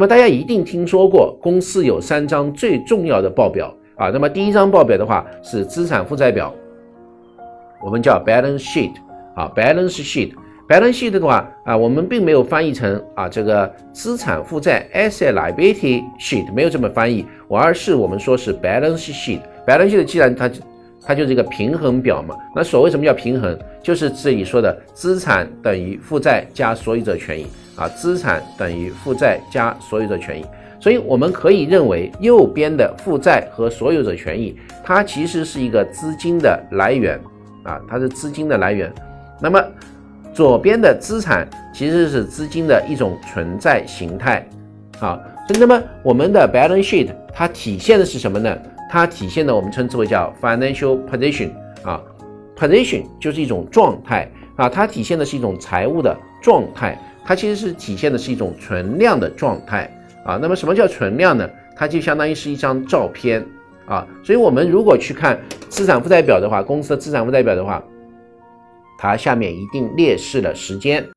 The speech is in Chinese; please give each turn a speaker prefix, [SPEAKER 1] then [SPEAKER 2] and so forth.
[SPEAKER 1] 那么大家一定听说过，公司有三张最重要的报表啊。那么第一张报表的话是资产负债表，我们叫 balance sheet 啊，balance sheet。balance sheet 的话啊，我们并没有翻译成啊这个资产负债 asset liability sheet，没有这么翻译，而是我们说是 balance sheet。balance sheet 既然它它就是一个平衡表嘛，那所谓什么叫平衡，就是这里说的资产等于负债加所有者权益啊，资产等于负债加所有者权益。所以我们可以认为右边的负债和所有者权益，它其实是一个资金的来源啊，它是资金的来源。那么左边的资产其实是资金的一种存在形态，啊，那么我们的 balance sheet 它体现的是什么呢？它体现的我们称之为叫 financial position 啊，position 就是一种状态啊，它体现的是一种财务的状态，它其实是体现的是一种存量的状态啊。那么什么叫存量呢？它就相当于是一张照片啊。所以我们如果去看资产负债表的话，公司的资产负债表的话。它下面一定列示了时间。